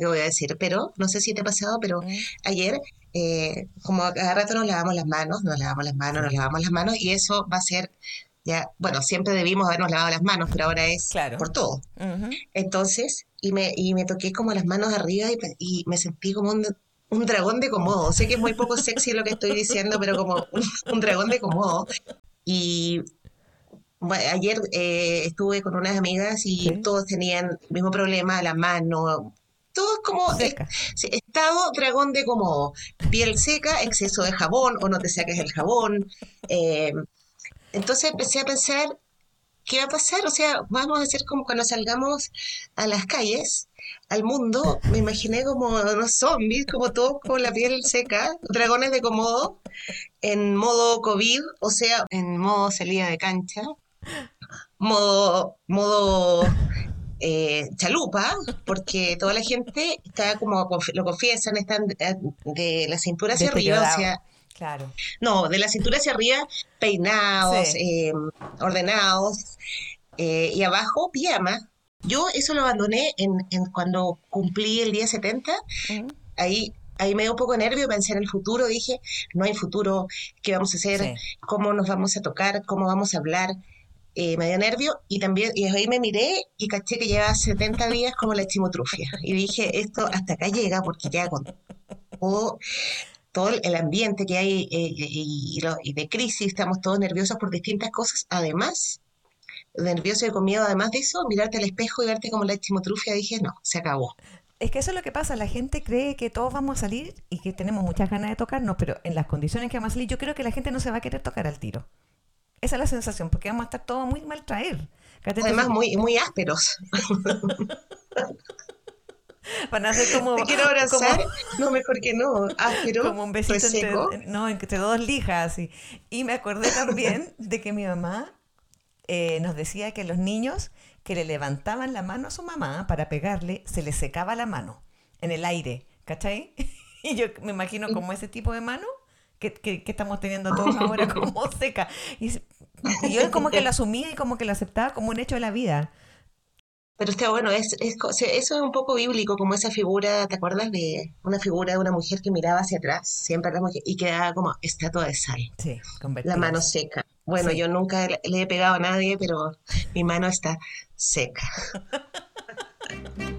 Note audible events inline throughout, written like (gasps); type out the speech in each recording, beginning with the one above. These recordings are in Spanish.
que voy a decir, pero no sé si te ha pasado, pero ayer, eh, como a cada rato nos lavamos las manos, nos lavamos las manos, nos lavamos las manos, y eso va a ser, ya, bueno, siempre debimos habernos lavado las manos, pero ahora es Claro. por todo. Entonces, y me, y me toqué como las manos arriba y, me sentí como un, un dragón de Komodo. Sé que es muy poco sexy lo que estoy diciendo, pero como un, un dragón de Komodo. Y bueno, ayer eh, estuve con unas amigas y Sí. todos tenían el mismo problema, la mano, todo es como Seca. Sí, estado dragón de Komodo. Piel seca, exceso de jabón o no te saques el jabón. eh, entonces empecé a pensar, ¿qué va a pasar? O sea, vamos a hacer como cuando salgamos a las calles, al mundo, me imaginé como unos zombies, como todos con la piel seca, dragones de Komodo, en modo COVID, o sea, en modo salida de cancha, modo, modo eh, chalupa, porque toda la gente está como, lo confiesan, están eh, de la cintura hacia arriba, o sea, Claro. no, de la cintura hacia arriba, peinados, Sí. eh, ordenados, eh, y abajo, pijama. Yo eso lo abandoné en, en cuando cumplí el día 70, Ujú. ahí, ahí me dio un poco de nervio, pensé en el futuro, dije, no hay futuro, ¿qué vamos a hacer? Sí. ¿Cómo nos vamos a tocar? ¿Cómo vamos a hablar? Eh, me dio nervio y también, y ahí me miré y caché que llevaba 70 días como la chimotrufia. Y dije, esto hasta acá llega porque ya con todo, todo el ambiente que hay eh, y, de crisis, estamos todos nerviosos por distintas cosas. Además, nervioso y con miedo, además de eso, mirarte al espejo y verte como la chimotrufia, dije, no, se acabó. Es que eso es lo que pasa, la gente cree que todos vamos a salir y que tenemos muchas ganas de tocarnos, pero en las condiciones que vamos a salir, yo creo que la gente no se va a querer tocar al tiro. Esa es la sensación, porque vamos a estar todos muy mal traer. Además, muy, muy ásperos. (laughs) van a ser como, Te quiero abrazar. como, No, mejor que no. Áspero, como un besito reseco. entre, no, entre dos lijas. Y, y me acordé también (laughs) de que mi mamá eh, nos decía que los niños que le levantaban la mano a su mamá para pegarle, se les secaba la mano en el aire, ¿cachai? (laughs) Y yo me imagino como ese tipo de mano que, que- que estamos teniendo (laughs) todos ahora como seca. Y, y yo como que lo asumía y como que lo aceptaba como un hecho de la vida. Pero está bueno, es, es eso es un poco bíblico, como esa figura, ¿te acuerdas de una figura de una mujer que miraba hacia atrás, siempre la mujer, y quedaba como estatua de sal, Sí, la mano seca? Bueno, Sí. yo nunca le he pegado a nadie, pero mi mano está seca. (laughs)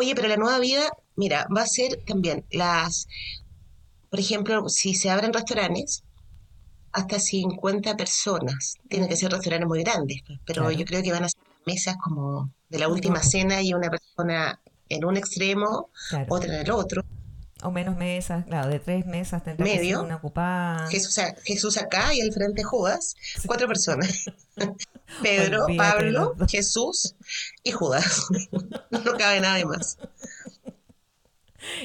Oye, pero la nueva vida, mira, va a ser también las, por ejemplo, si se abren restaurantes, hasta 50 personas. Tienen que ser restaurantes muy grandes, pues, pero Claro. yo creo que van a ser mesas como de la última cena y una persona en un extremo, Claro. otra en el otro. O menos mesas, claro, de tres mesas tendrá que ser Medio. una ocupada. Jesús, a- Jesús acá y al frente Judas, cuatro personas. (laughs) Pedro, Olvídate Pablo. Jesús y Judas. (laughs) No cabe nadie más.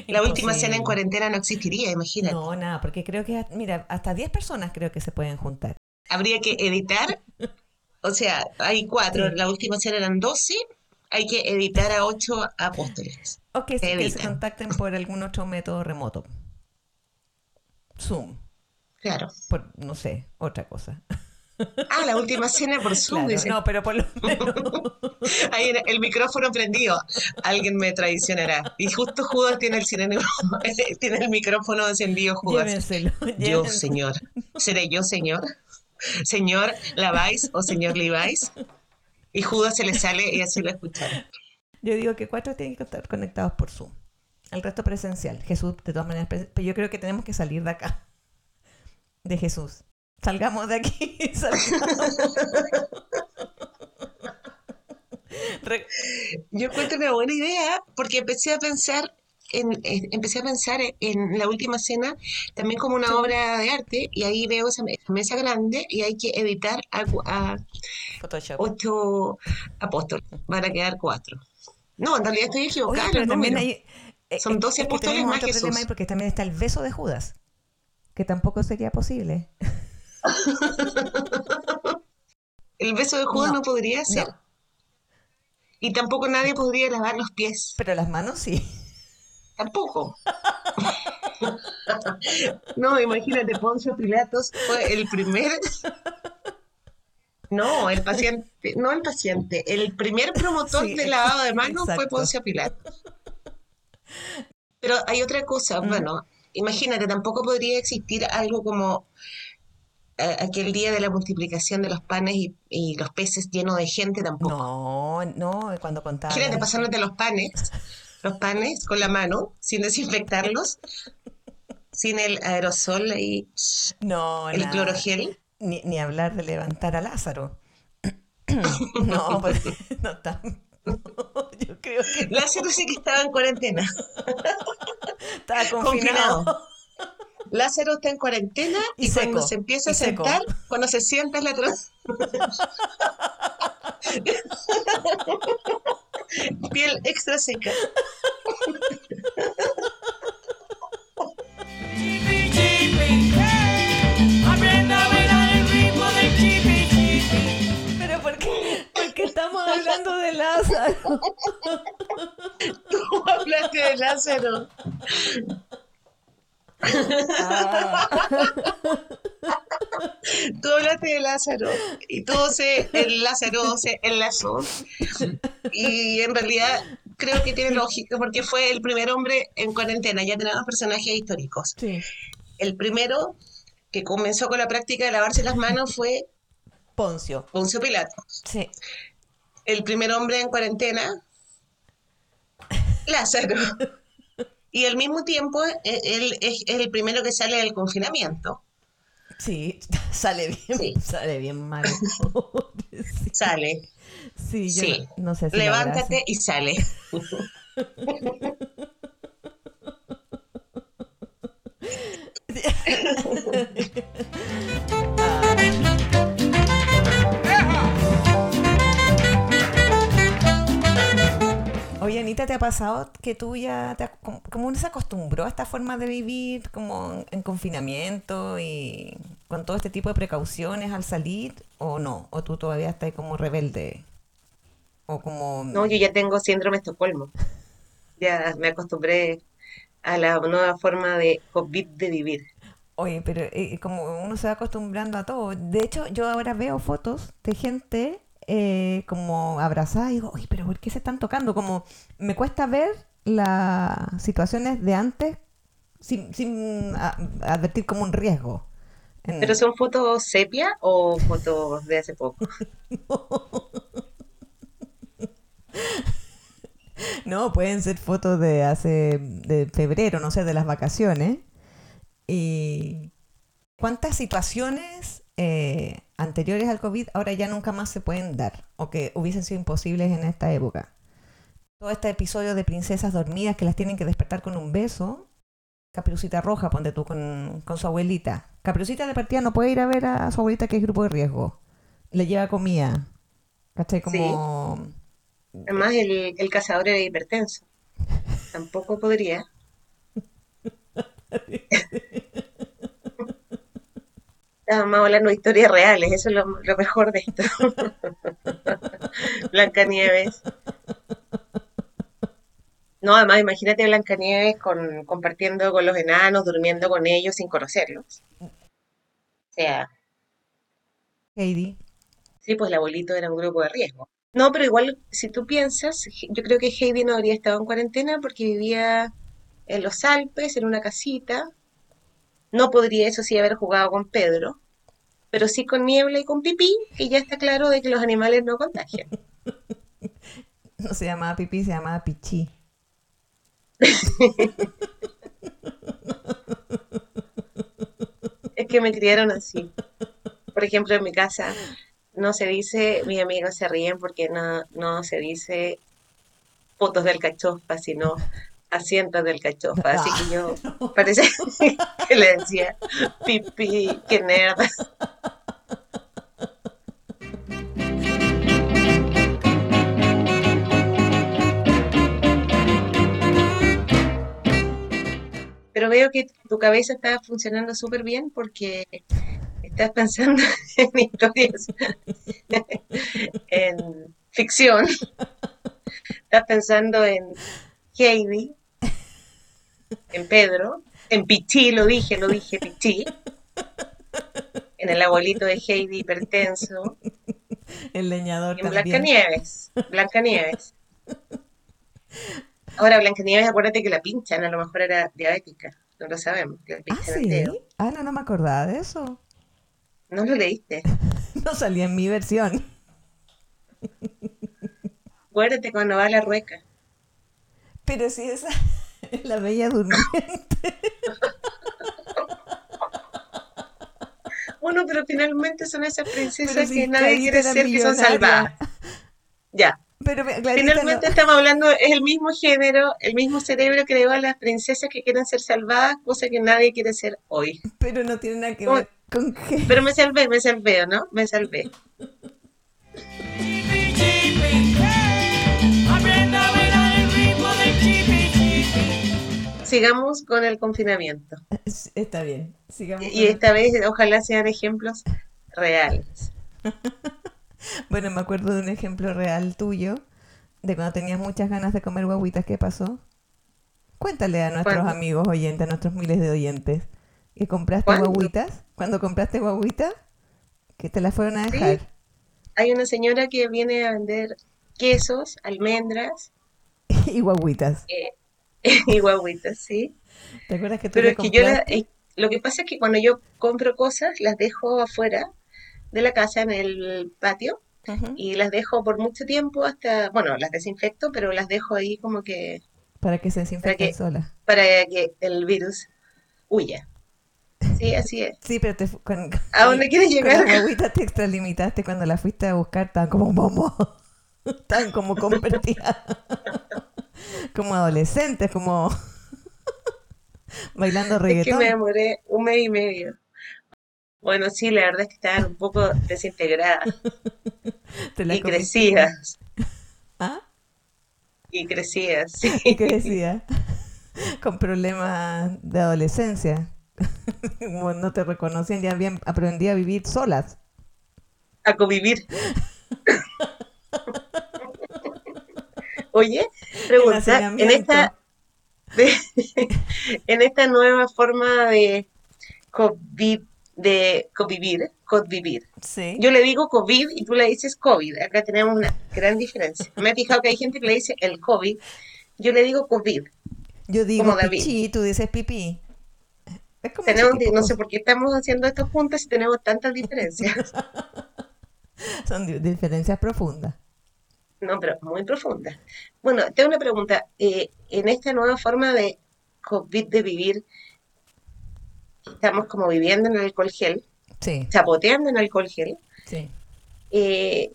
La última cena en cuarentena no existiría, imagínate. No, nada, porque creo que, mira, hasta 10 personas creo que se pueden juntar. Habría que editar, o sea, hay cuatro, Sí. la última cena eran 12, hay que editar a ocho apóstoles. O que, Se que se contacten por algún otro método remoto. Zoom, Claro. por, no sé, otra cosa. Ah, la última cena por Zoom, Claro, no, pero por lo menos. (laughs) Ahí el micrófono prendido. Alguien me traicionará. Y justo Judas tiene el sireno- (laughs) tiene el micrófono encendido, Judas. llévenselo. Yo, señor. ¿Seré yo, señor? Señor Laváis o señor Levi's. Y Judas se le sale y así lo escucharon. Yo digo que cuatro tienen que estar conectados por Zoom. El resto presencial. Jesús, de todas maneras, pero yo creo que tenemos que salir de acá. De Jesús. Salgamos de aquí. (laughs) salgamos. Yo encuentro una buena idea porque empecé a pensar en, en- empecé a pensar en la última cena también como una obra de arte y ahí veo esa, me- esa mesa grande y hay que editar a, a ocho apóstoles. Van a quedar cuatro. No, en realidad estoy Oye, equivocada. pero en el también hay. eh, Son es- 12 es que apóstoles más otro problema Jesús. ahí porque también está el beso de Judas, que tampoco sería posible. (laughs) El beso de Judas no, No, podría ser. no. Y tampoco nadie podría lavar los pies. Pero las manos sí. Tampoco. (laughs) No, imagínate, Poncio Pilatos fue el primer, no, el paciente, no el paciente, el primer promotor Sí, del lavado de manos fue. Poncio Pilatos. Pero hay otra cosa, Mm. bueno, imagínate, tampoco podría existir algo como eh, aquel día de la multiplicación de los panes y, y los peces lleno de gente tampoco. No, no, cuando contaba Imagínate pasándote los panes, los panes con la mano, sin desinfectarlos, sin el aerosol y No, el nada. clorogel. Ni, ni hablar de levantar a Lázaro. (clears throat) No, pues (laughs) no está. (laughs) Yo creo que Lázaro sí que estaba en cuarentena, (laughs) estaba confinado. confinado. Lázaro está en cuarentena y, Y cuando seco, se empieza a seco. sentar, cuando se sienta en la (laughs) piel extra seca. Pero ¿por qué? Porque estamos hablando de Lázaro. (laughs) Tú hablaste de Lázaro. Ah, Tú hablaste de Lázaro y todo se, el Lázaro se enlazó. Y en realidad creo que tiene lógica porque fue el primer hombre en cuarentena. Ya tenemos personajes históricos. sí. El primero que comenzó con la práctica de lavarse las manos fue Poncio. Poncio Pilato. Sí. El primer hombre en cuarentena, Lázaro. Y al mismo tiempo, e- él es es el primero que sale del confinamiento. Sí, (laughs) sale bien, Sí. sale bien mal. (laughs) Sí, Sale, sí, yo Sí. no, no sé si levántate y sale. (laughs) Oye, Anita, ¿te ha pasado que tú ya te, como, uno se acostumbró a esta forma de vivir como en, en confinamiento y con todo este tipo de precauciones al salir o no? ¿O tú todavía estás como rebelde? O como... No, yo ya tengo síndrome de Estocolmo. Ya me acostumbré a la nueva forma de COVID de vivir. Oye, pero eh, como uno se va acostumbrando a todo. De hecho, yo ahora veo fotos de gente eh, como abrazada y digo, oye, pero ¿por qué se están tocando? Como me cuesta ver las situaciones de antes sin, sin a- advertir como un riesgo. ¿Pero son fotos sepia o fotos de hace poco? No, (laughs) (laughs) (laughs) pueden ser fotos de hace, de febrero, no sé, de las vacaciones. Y cuántas situaciones eh, anteriores al COVID ahora ya nunca más se pueden dar o que hubiesen sido imposibles en esta época. Todo este episodio de princesas dormidas que las tienen que despertar con un beso. Caperucita Roja, ponte tú con, con su abuelita. Caperucita de partida no puede ir a ver a su abuelita que es grupo de riesgo. Le lleva comida. ¿Cachai? Como... Además, el, el cazador era hipertenso. Tampoco podría. Estábamos hablando de historias reales, eso es lo, lo mejor de esto. (laughs) Blancanieves. No, además, imagínate a Blancanieves con, compartiendo con los enanos, durmiendo con ellos sin conocerlos. O sea, Heidi. Sí, pues el abuelito era un grupo de riesgo. No, pero igual, si tú piensas, yo creo que Heidi no habría estado en cuarentena porque vivía en los Alpes, en una casita. No podría, eso sí, haber jugado con Pedro, pero sí con Niebla y con Pipí, que ya está claro de que los animales no contagian. (laughs) No se llamaba Pipí, se llamaba Pichí. (laughs) Es que me criaron así. Por ejemplo, en mi casa no se dice, mis amigos se ríen porque no, no se dice fotos del cachofa, sino asientos del cachofa. Así que yo (laughs) parece (laughs) que le decía pipí, qué nerd. Pero veo que tu cabeza está funcionando súper bien porque estás pensando (laughs) en historias, en ficción. Estás pensando en Heidi. en Pedro, en Pichí, lo dije, lo dije, Pichí, en el abuelito de Heidi hipertenso, El leñador y en. Blancanieves, Blancanieves. Ahora, Blancanieves, acuérdate que la pinchan, a lo mejor era diabética, no lo sabemos, la Ah, pinchan sí. Ah, no, no me acordaba de eso. ¿No lo leíste? (laughs) No salía en mi versión. Acuérdate cuando va a la rueca. Pero sí, esa (laughs) es la bella durmiente. Bueno, pero finalmente son esas princesas si que nadie quiere ser, que son salvadas. Ya. Pero Clarita Finalmente no- estamos hablando, es el mismo género, el mismo cerebro que le va a las princesas que quieren ser salvadas, cosa que nadie quiere ser hoy. pero no tiene nada que ver con. Pero me salvé, me salvé, ¿no? Me salvé. Sigamos con el confinamiento. Está bien, sigamos. Y esta vez ojalá sean ejemplos reales. (laughs) Bueno, me acuerdo de un ejemplo real tuyo, de cuando tenías muchas ganas de comer guaguitas, ¿qué pasó? Cuéntale a nuestros ¿Cuándo? amigos oyentes, a nuestros miles de oyentes, que compraste ¿Cuándo? guaguitas, cuando compraste guaguitas, que te las fueron a Sí. dejar. Hay una señora que viene a vender quesos, almendras (laughs) y guaguitas. (laughs) y guaguitas, ¿sí? ¿Te acuerdas que tú Pero es que yo la- eh, lo que pasa es que cuando yo compro cosas, las dejo afuera de la casa en el patio y las dejo por mucho tiempo hasta, bueno, las desinfecto, pero las dejo ahí como que Para que se desinfecten solas. para que el virus huya. Sí, así es. Sí, pero te, con, ¿A dónde quieres con llegar? las guaguitas te extralimitaste cuando las fuiste a buscar, estaban como momo, (laughs) estaban como convertidas, (laughs) como adolescentes, como (laughs) bailando Es que reggaetón. me demoré un mes y medio. Bueno, sí, la verdad es que estaban un poco desintegradas Te y comiste. crecidas, ¿Ah? y crecidas, sí. ¿Y decía? Con problemas de adolescencia. (laughs) No te reconocían, ya habían aprendido a vivir solas. A convivir. Oye, pregunta, en esta, de- (laughs) en esta nueva forma de COVID, de convivir, convivir. Sí. Yo le digo COVID y tú le dices COVID. Acá tenemos una gran diferencia. Me he fijado que hay gente que le dice el COVID. Yo le digo COVID. Yo digo como David. pichí, tú dices pipí. Es como Tenemos, no sé por qué estamos haciendo esto juntas si tenemos tantas diferencias. (laughs) Son di- diferencias profundas. No, pero muy profunda. Bueno, tengo una pregunta. Eh, en esta nueva forma de COVID de vivir, estamos como viviendo en alcohol gel, Sí, chapoteando en alcohol gel. sí. Eh,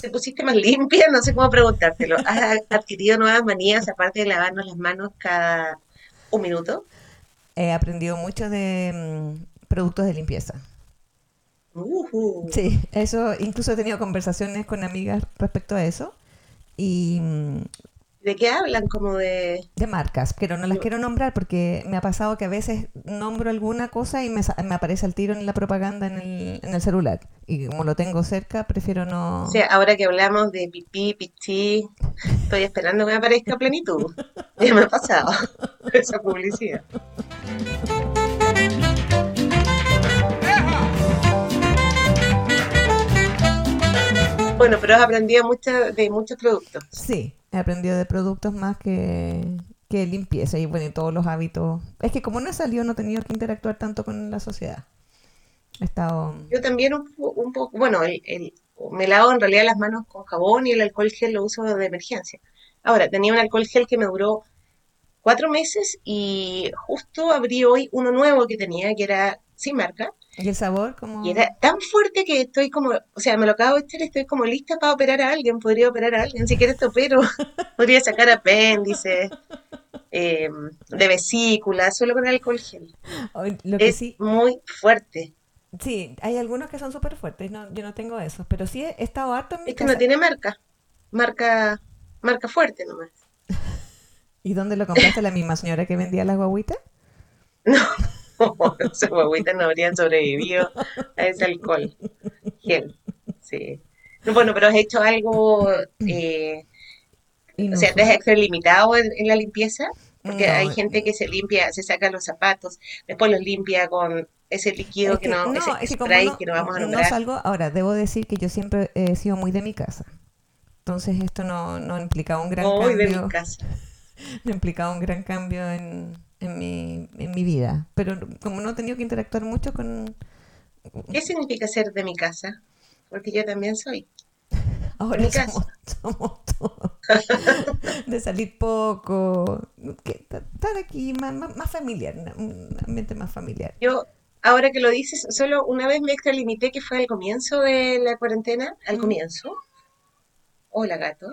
¿te pusiste más limpia? No sé cómo preguntártelo. ¿Has adquirido nuevas manías aparte de lavarnos las manos cada un minuto? He aprendido mucho de mm, productos de limpieza. Ujú. Sí, eso, incluso he tenido conversaciones con amigas respecto a eso. Y mm, ¿De qué hablan? Como de... de marcas, pero no las quiero nombrar porque me ha pasado que a veces nombro alguna cosa y me, aparece al tiro en la propaganda en el, en el celular. Y como lo tengo cerca, prefiero no... O sea, ahora que hablamos de pipí, pichí, estoy esperando que me aparezca plenitud. (laughs) Ya me ha pasado (laughs) esa publicidad. Bueno, pero has aprendido mucho de muchos productos. Sí, he aprendido de productos más que, que limpieza y bueno, y todos los hábitos. Es que como no he salido, no he tenido que interactuar tanto con la sociedad. He estado... Yo también un poco, bueno, el, el- me lavo en realidad las manos con jabón y el alcohol gel lo uso de emergencia. Ahora, tenía un alcohol gel que me duró cuatro meses y justo abrí hoy uno nuevo que tenía, que era sin marca, ¿Y el sabor? Como... y era tan fuerte que estoy como, o sea, me lo acabo de echar estoy como lista para operar a alguien, podría operar a alguien, si quieres te opero, (laughs) podría sacar apéndices, eh, de vesícula, solo con alcohol gel. Lo que Es sí, muy fuerte. sí, hay algunos que son súper fuertes, no, yo no tengo esos, pero sí he, estado harto en mi Es que casa. no tiene marca, marca, marca fuerte nomás. ¿Y dónde lo compraste? ¿La misma señora que vendía las guaguitas? (laughs) Esos guaguitas no habrían sobrevivido a ese alcohol gel. Sí. No, Bueno, pero has hecho algo, eh, o sea, te has extralimitado en, en la limpieza. Porque No, hay gente que se limpia, se saca los zapatos, después los limpia con ese líquido Es que que, no, no, ese es que spray no, que no vamos a no nombrar. salgo, ahora debo decir que yo siempre he sido muy de mi casa. Entonces esto no, no implicaba un gran de cambio, mi casa. (laughs) no implicaba un gran cambio en, en mi, en mi vida. Pero como no he tenido que interactuar mucho con... ¿Qué significa ser de mi casa? Porque yo también soy. (laughs) Ahora mi casa. somos, somos todos. De salir poco, que estar aquí más, más, más familiar, un ambiente más familiar. Yo, ahora que lo dices, solo una vez me extralimité que fue al comienzo de la cuarentena, al Mm. comienzo. Hola gato,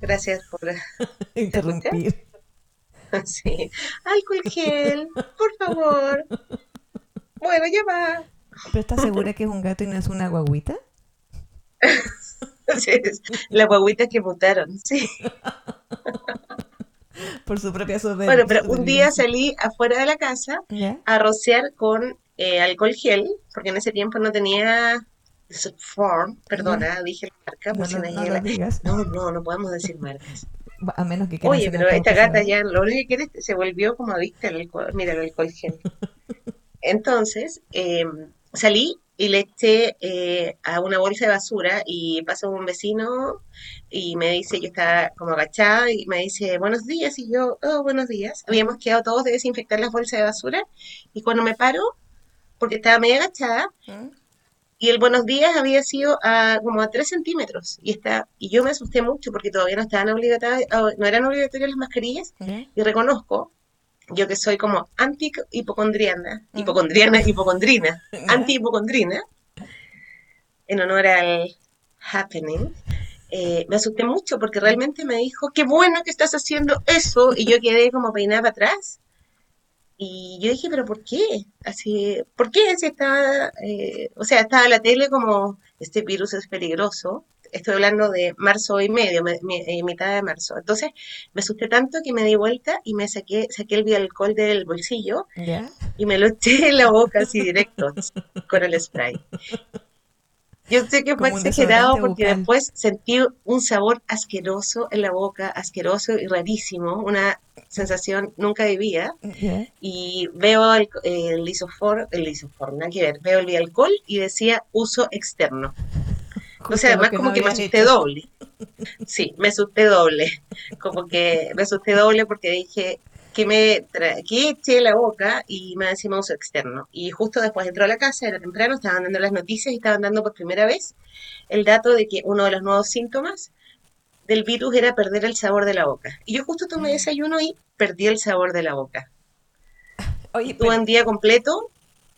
gracias por... (laughs) Interrumpir. (laughs) Sí. Alcohol gel, por favor. Bueno, ya va. ¿Pero estás segura que es un gato y no es una guaguita? (laughs) Sí, es- Las guaguitas que mutaron, sí. (laughs) Por su propia sober- Bueno, pero un día salí afuera de la casa ¿Ya? a rociar con eh, alcohol gel, porque en ese tiempo no tenía Form, perdona, dije la marca, No, por si no, no digas. No, no, no podemos decir marcas. A menos que quieras Oye, pero esta gata ya lo único que quiere se volvió como adicta al alcohol. Mira, el alcohol gel. (laughs) Entonces, eh, salí y le eché eh, a una bolsa de basura y pasó un vecino y me dice, yo estaba como agachada y me dice, buenos días, y yo, oh, buenos días. Habíamos quedado todos de desinfectar las bolsas de basura y cuando me paro, porque estaba medio agachada, ¿Mm? Y el buenos días había sido a, como a 3 centímetros. Y, está, y yo me asusté mucho porque todavía no estaban obligatorias, no eran obligatorias las mascarillas. Y reconozco, yo que soy como anti-hipocondriana, Mm. hipocondriana, hipocondrina, (laughs) anti-hipocondrina, en honor al happening, eh, me asusté mucho porque realmente me dijo, qué bueno que estás haciendo eso, y yo quedé como peinada para atrás. Y yo dije, pero ¿por qué? Así, ¿por qué si estaba, eh, o sea, estaba la tele como, este virus es peligroso? Estoy hablando de marzo y medio, me- eh, mitad de marzo. Entonces, me asusté tanto que me di vuelta y me saqué, saqué el alcohol del bolsillo y me lo eché en la boca así directo con el spray. Yo sé que fue exagerado porque bucal. después sentí un sabor asqueroso en la boca, asqueroso y rarísimo, una sensación nunca vivida. ¿Ya? Y veo el, el isofor, el isofor, nada que ver, veo el alcohol y decía uso externo. O sea, además que como no que me asusté hecho. doble. Sí, me asusté doble. Como que me asusté doble porque dije que me que eché la boca y me encima uso externo. Y justo después entró a la casa, era temprano, estaban dando las noticias y estaban dando por primera vez el dato de que uno de los nuevos síntomas del virus era perder el sabor de la boca. Y yo justo tomé desayuno y perdí el sabor de la boca. (laughs) Oye, Tuve pero, un día completo,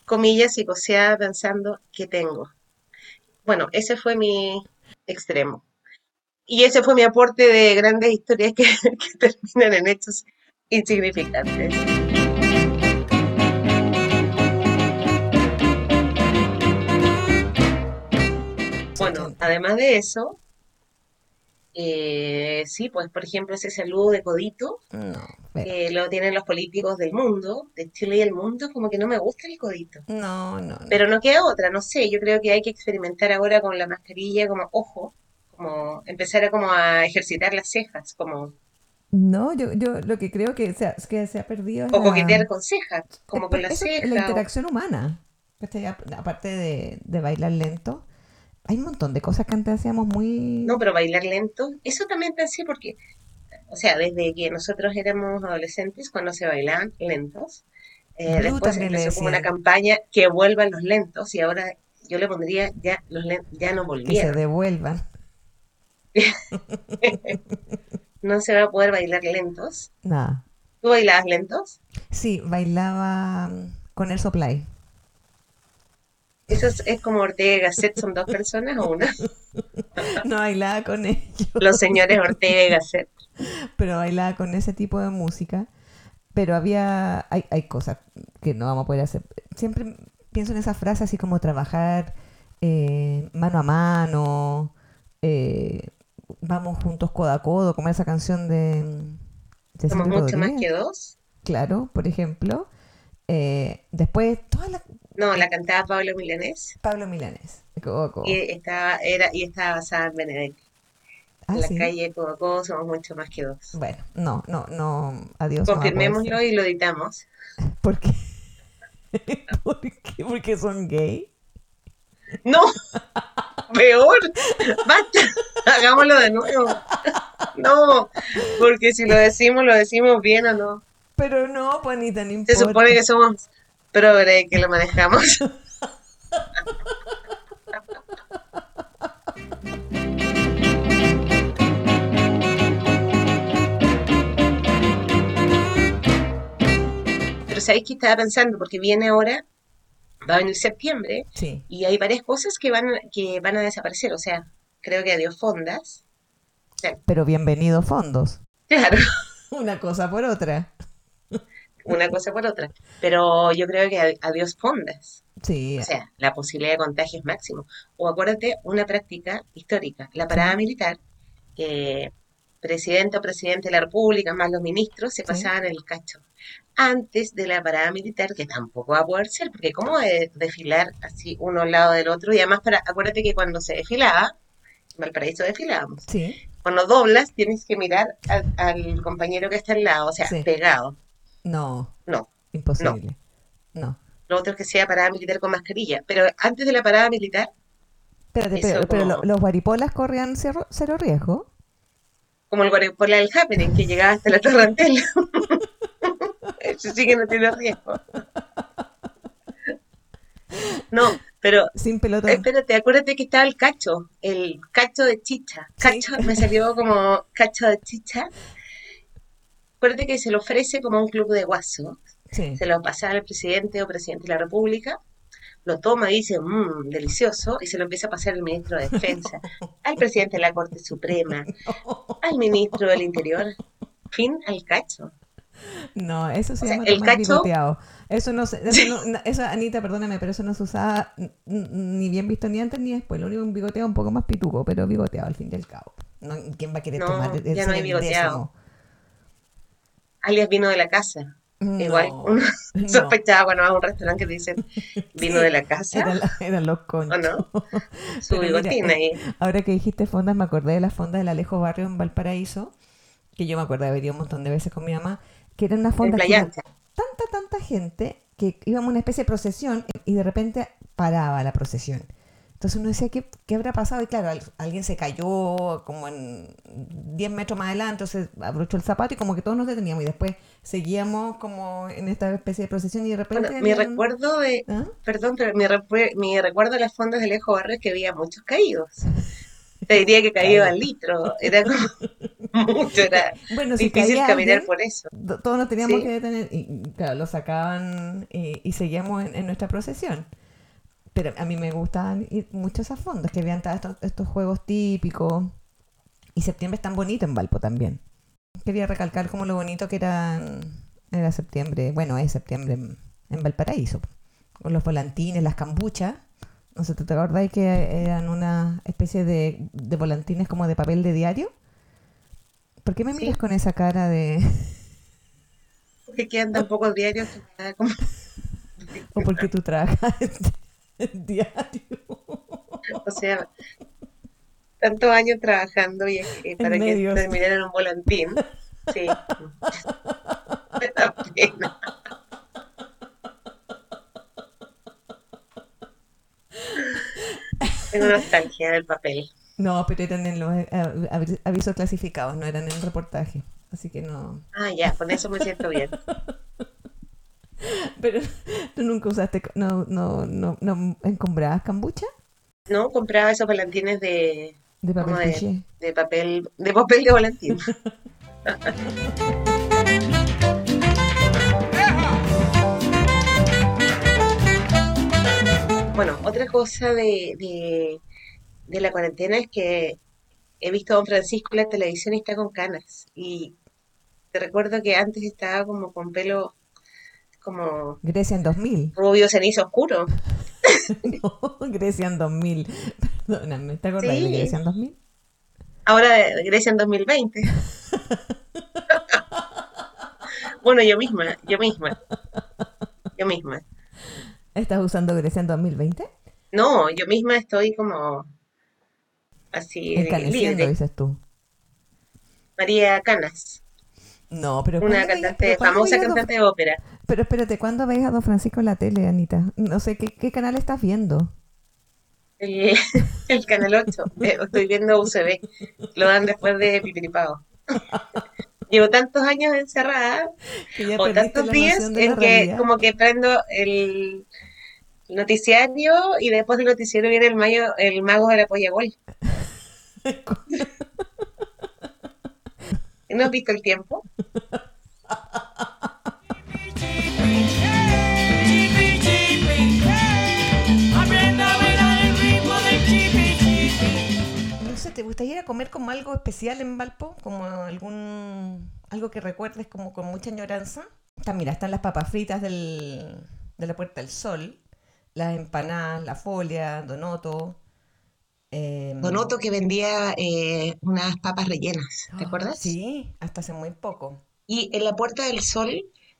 comillas, psicoseada pensando, ¿qué tengo? Bueno, ese fue mi extremo. Y ese fue mi aporte de grandes historias que, (laughs) que terminan en hechos insignificantes. Bueno, además de eso, eh, sí, pues por ejemplo ese saludo de codito no, que lo tienen los políticos del mundo, de Chile y el mundo, como que no me gusta el codito. no, no, no. Pero no queda otra, no sé, yo creo que hay que experimentar ahora con la mascarilla como ojo, como empezar a como a ejercitar las cejas, como No, yo, yo lo que creo que se ha, que se ha perdido es o la, coquetear con cejas, como es con la ceja. la o- interacción humana. Aparte de, de bailar lento, hay un montón de cosas que antes hacíamos muy... No, pero bailar lento, eso también pensé porque, o sea, desde que nosotros éramos adolescentes, cuando se bailaban lentos, eh, después le empezó como una campaña que vuelvan los lentos y ahora yo le pondría ya los len- ya no que se volvieron. devuelvan. (laughs) No se va a poder bailar lentos. Nada. ¿Tú bailabas lentos? Sí, bailaba con el soplay. Eso es, es como Ortega y Gasset, ¿son dos personas o una? (laughs) No bailaba con ellos, Los señores Ortega y Gasset. pero bailaba con ese tipo de música. Pero había, hay, hay cosas que no vamos a poder hacer. Siempre pienso en esa frase así como trabajar eh, mano a mano, eh, vamos juntos codo a codo, como esa canción de, de Somos mucho más que dos. claro, por ejemplo. Eh, después, toda la, No, la cantaba Pablo Milanés Pablo Milanés, Coco. y estaba, era, y estaba basada en Benedetti. Ah, en la sí. calle codo somos mucho más que dos. Bueno, no, no, no. Adiós. Confirmémoslo y lo editamos. (laughs) ¿Por qué? (laughs) ¿Por qué? ¿Porque son gay? No, (laughs) peor, basta, (laughs) hagámoslo de nuevo. No, porque si lo decimos, lo decimos bien o no. Pero no, pues ni tan Se importa. supone que somos progre, que lo manejamos. (laughs) Pero ¿sabéis qué estaba pensando? Porque viene ahora, va a venir septiembre, Sí. y hay varias cosas que van, que van a desaparecer. O sea, creo que adiós fondas. Pero bienvenidos fondos. Claro, (laughs) Una cosa por otra. una cosa por otra. Pero yo creo que ad- adiós fondas. Sí. O sea, la posibilidad de contagio es máximo. O acuérdate, una práctica histórica, la parada militar, que presidente o presidente de la República, más los ministros, se pasaban el cacho. Antes de la parada militar, que tampoco va a poder ser, porque ¿cómo a desfilar así uno al lado del otro? Y además, para, acuérdate que cuando se desfilaba, en Valparaíso desfilábamos, Sí. cuando doblas tienes que mirar al, al compañero que está al lado, o sea, Sí. pegado. No. No. Imposible. No. Lo otro es que sea parada militar con mascarilla. Pero antes de la parada militar, Espérate, pero, pero como- los guaripolas corrían cero, cero riesgo. Como el guaripola del Happening, que llegaba hasta la Torrentela. (laughs) Eso sí que no tiene riesgo. No, pero Sin pelotón. espérate, acuérdate que estaba el cacho, el cacho de chicha. Cacho, me salió como cacho de chicha. Acuérdate que se lo ofrece como un club de guaso. Sí. Se lo pasa al presidente o presidente de la República, lo toma y dice, mmm, delicioso, y se lo empieza a pasar al ministro de Defensa, al presidente de la Corte Suprema, al ministro del Interior. Fin al cacho. No, eso se O sea, llama el cacho- bigoteado. Eso no, se- eso (laughs) no- eso, Anita, perdóname, pero eso no se usaba ni bien visto ni antes ni después. Lo único un bigoteado un poco más pituco, pero bigoteado al fin y al cabo. No, ¿Quién va a querer No, tomar el ya no hay bigoteado. Alias vino de la casa. Igual No, uno no. sospechaba cuando vas a un restaurante que te dicen vino Sí, de la casa Eran, los conchos. o no. (laughs) Su bigotín eh, ahí. Ahora que dijiste fondas, me acordé de las fondas del Alejo Barrio en Valparaíso, que yo me acuerdo de haber ido un montón de veces con mi mamá, que eran unas fondas tanta, tanta gente que íbamos a una especie de procesión y de repente paraba la procesión. Entonces uno decía, ¿qué, qué habrá pasado? Y claro, al- alguien se cayó como en 10 metros más adelante, entonces abrochó el zapato y como que todos nos deteníamos y después seguíamos como en esta especie de procesión y de repente... Bueno, mi recuerdo de, ¿Ah? perdón, pero mi, recuerdo de las fondas de Alejo Barrio es que había muchos caídos. (laughs) Te diría que caído al litro. Era como (laughs) mucho, era (laughs) Bueno, si difícil caía caminar por eso. to- todos nos teníamos Sí. que detener y y, claro, lo sacaban y, y seguíamos en, en nuestra procesión. Pero a mí me gustaban ir mucho esas fondas, que habían todos estos, estos juegos típicos. Y septiembre es tan bonito en Valpo también. Quería recalcar como lo bonito que era, era septiembre, bueno, es septiembre en, en Valparaíso. Con los volantines, las cambuchas. No sé, ¿te acordás que eran una especie de, de volantines como de papel de diario? ¿Por qué me Sí. miras con esa cara de... Porque quedan tan pocos diarios como- (laughs) o porque tú trabajas (laughs) diario? O sea, tantos años trabajando y y para que medios. terminar en un volantín. Sí. Me da pena. Tengo nostalgia del papel. No, pero eran en los eh, avi- avisos clasificados, no eran en reportaje. Así que no. Ah, ya, con eso me siento bien. (laughs) (laughs) Pero tú nunca usaste, no, no, no, no encombrabas cambucha No, compraba esos volantines de, de papel de papel, de papel de volantín. (laughs) Bueno, otra cosa de, de, de la cuarentena es que he visto a Don Francisco en la televisión y está con canas. Y te recuerdo que antes estaba como con pelo como Grecia en 2000. rubio cenizo oscuro. (laughs) No, Grecia en 2000. Perdóname, ¿te acordás de Sí. Grecia en 2000? Ahora de de Grecia en 2020. (laughs) Bueno, yo misma, yo misma, yo misma. ¿Estás usando Grecia en 2020? No, yo misma estoy como así Encaneciendo, libre. dices tú. María Canas, No, pero una ¿cuándo veías- cantante, famosa cantante de ópera. Pero espérate, ¿cuándo ves a Don Francisco en la tele, Anita? No sé, ¿qué, qué canal estás viendo? El, el Canal 8, eh, estoy viendo UCB, lo dan después de Pipiripao. (laughs) Llevo tantos años encerrada, o tantos días, en que realidad. como que prendo el noticiario y después del noticiario viene el, mayo, el mago de la polla gol. (laughs) ¿No has visto el tiempo? (laughs) ¿te gustaría ir a comer como algo especial en Valpo? Como algún algo que recuerdes como con mucha añoranza. Está, mira, están las papas fritas del, de la Puerta del Sol, las empanadas, la folia, Donoto. em, Donoto que vendía eh, unas papas rellenas, ¿te ah, acuerdas? Sí, hasta hace muy poco. Y en la Puerta del Sol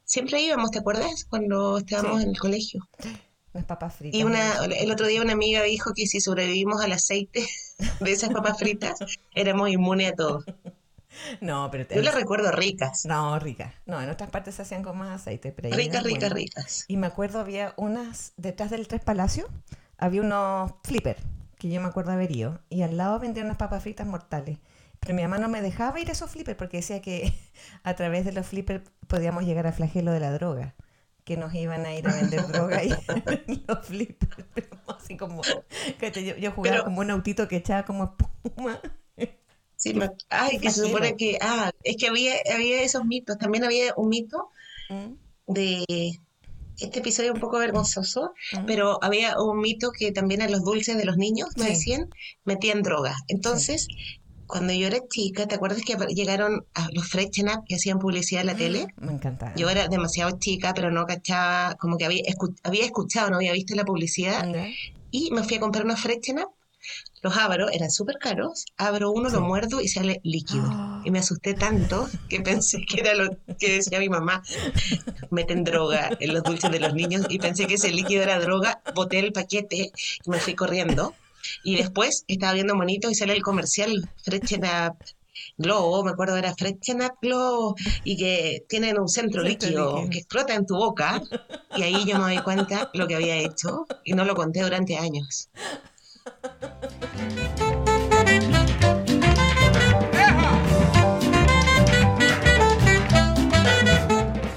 siempre íbamos, ¿te acuerdas? Cuando estábamos Sí. en el colegio. (gasps) Las papas fritas. Y una, el otro día una amiga dijo que si sobrevivimos al aceite de esas papas fritas, (laughs) éramos inmunes a todo. No, pero te- Yo las recuerdo ricas, No, ricas. No, en otras partes se hacían con más aceite, pero ricas, ricas, ricas. Y me acuerdo había unas, detrás del Tres Palacios, había unos flipper, que yo me acuerdo haber ido, y al lado vendían unas papas fritas mortales. Pero mi mamá no me dejaba ir a esos flippers porque decía que (laughs) a través de los flippers podíamos llegar al flagelo de la droga, que nos iban a ir a vender (laughs) droga en (laughs) los flippers. Así como, yo, yo jugaba Pero- como un autito que echaba como espuma. Sí, me- ay, que se supone que, ah, es que había, había esos mitos. También había un mito Mm, de este episodio un poco vergonzoso, mm. pero había un mito que también en los dulces de los niños, me Sí. decían, metían droga. Entonces, cuando yo era chica, ¿te acuerdas que llegaron a los Freshen Up que hacían publicidad en la tele? (gasps) Me encantaba. Yo era demasiado chica, pero no cachaba, como que había, escu- había escuchado, no había visto la publicidad, ¿Ya? y me fui a comprar unos Freshen Up. Los abro, eran súper caros, abro uno, Sí. lo muerdo y sale líquido. Ah. (gasps) Y me asusté tanto que pensé que era lo que decía mi mamá. Meten droga en los dulces de los niños y pensé que ese líquido era droga. Boté el paquete y me fui corriendo. Y después estaba viendo monitos y sale el comercial Freshen Up Glow, me acuerdo era Freshen Up Glow, y que tienen un centro líquido líquido. que explota en tu boca. Y ahí yo me di cuenta lo que había hecho y no lo conté durante años.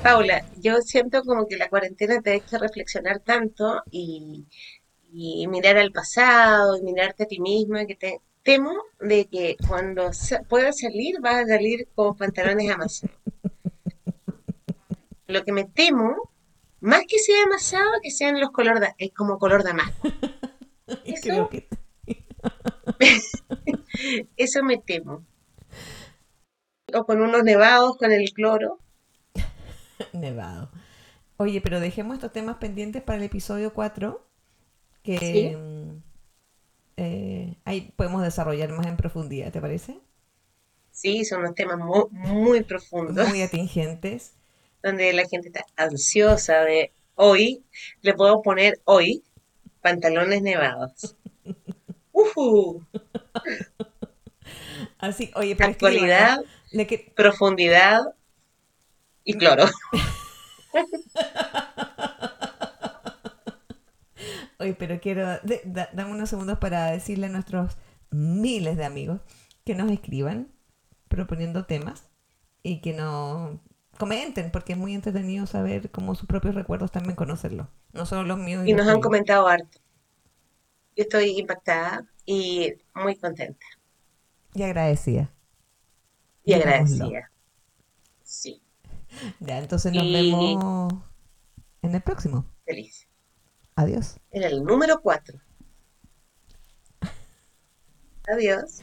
Paula, yo siento como que la cuarentena te ha hecho reflexionar tanto y, y mirar al pasado y mirarte a ti misma que te temo de que cuando sa- puedas salir vas a salir con pantalones amasados. Lo que me temo, más que sea amasado, que sean los color eh, como color damasco. (laughs) Eso, que (laughs) eso me temo. O con unos nevados con el cloro. (laughs) Nevado. Oye, pero dejemos estos temas pendientes para el episodio 4, que Sí. mm, eh, ahí podemos desarrollar más en profundidad, ¿te parece? Sí, son unos temas mu- muy profundos. Muy atingentes. donde la gente está ansiosa de hoy, le puedo poner hoy pantalones nevados. (laughs) Ujú, Así, oye, pero actualidad, que- profundidad y cloro. (laughs) Oye, pero quiero, de- da- dame unos segundos para decirle a nuestros miles de amigos que nos escriban proponiendo temas y que nos comenten, porque es muy entretenido saber cómo sus propios recuerdos también conocerlos, no solo los míos. Y nos han comentado harto. Yo estoy impactada y muy contenta Y agradecida. y Digámoslo. agradecida. Sí, (laughs) Ya, entonces nos Y- vemos en el próximo. feliz. Adiós. Era el número 4. (laughs) Adiós.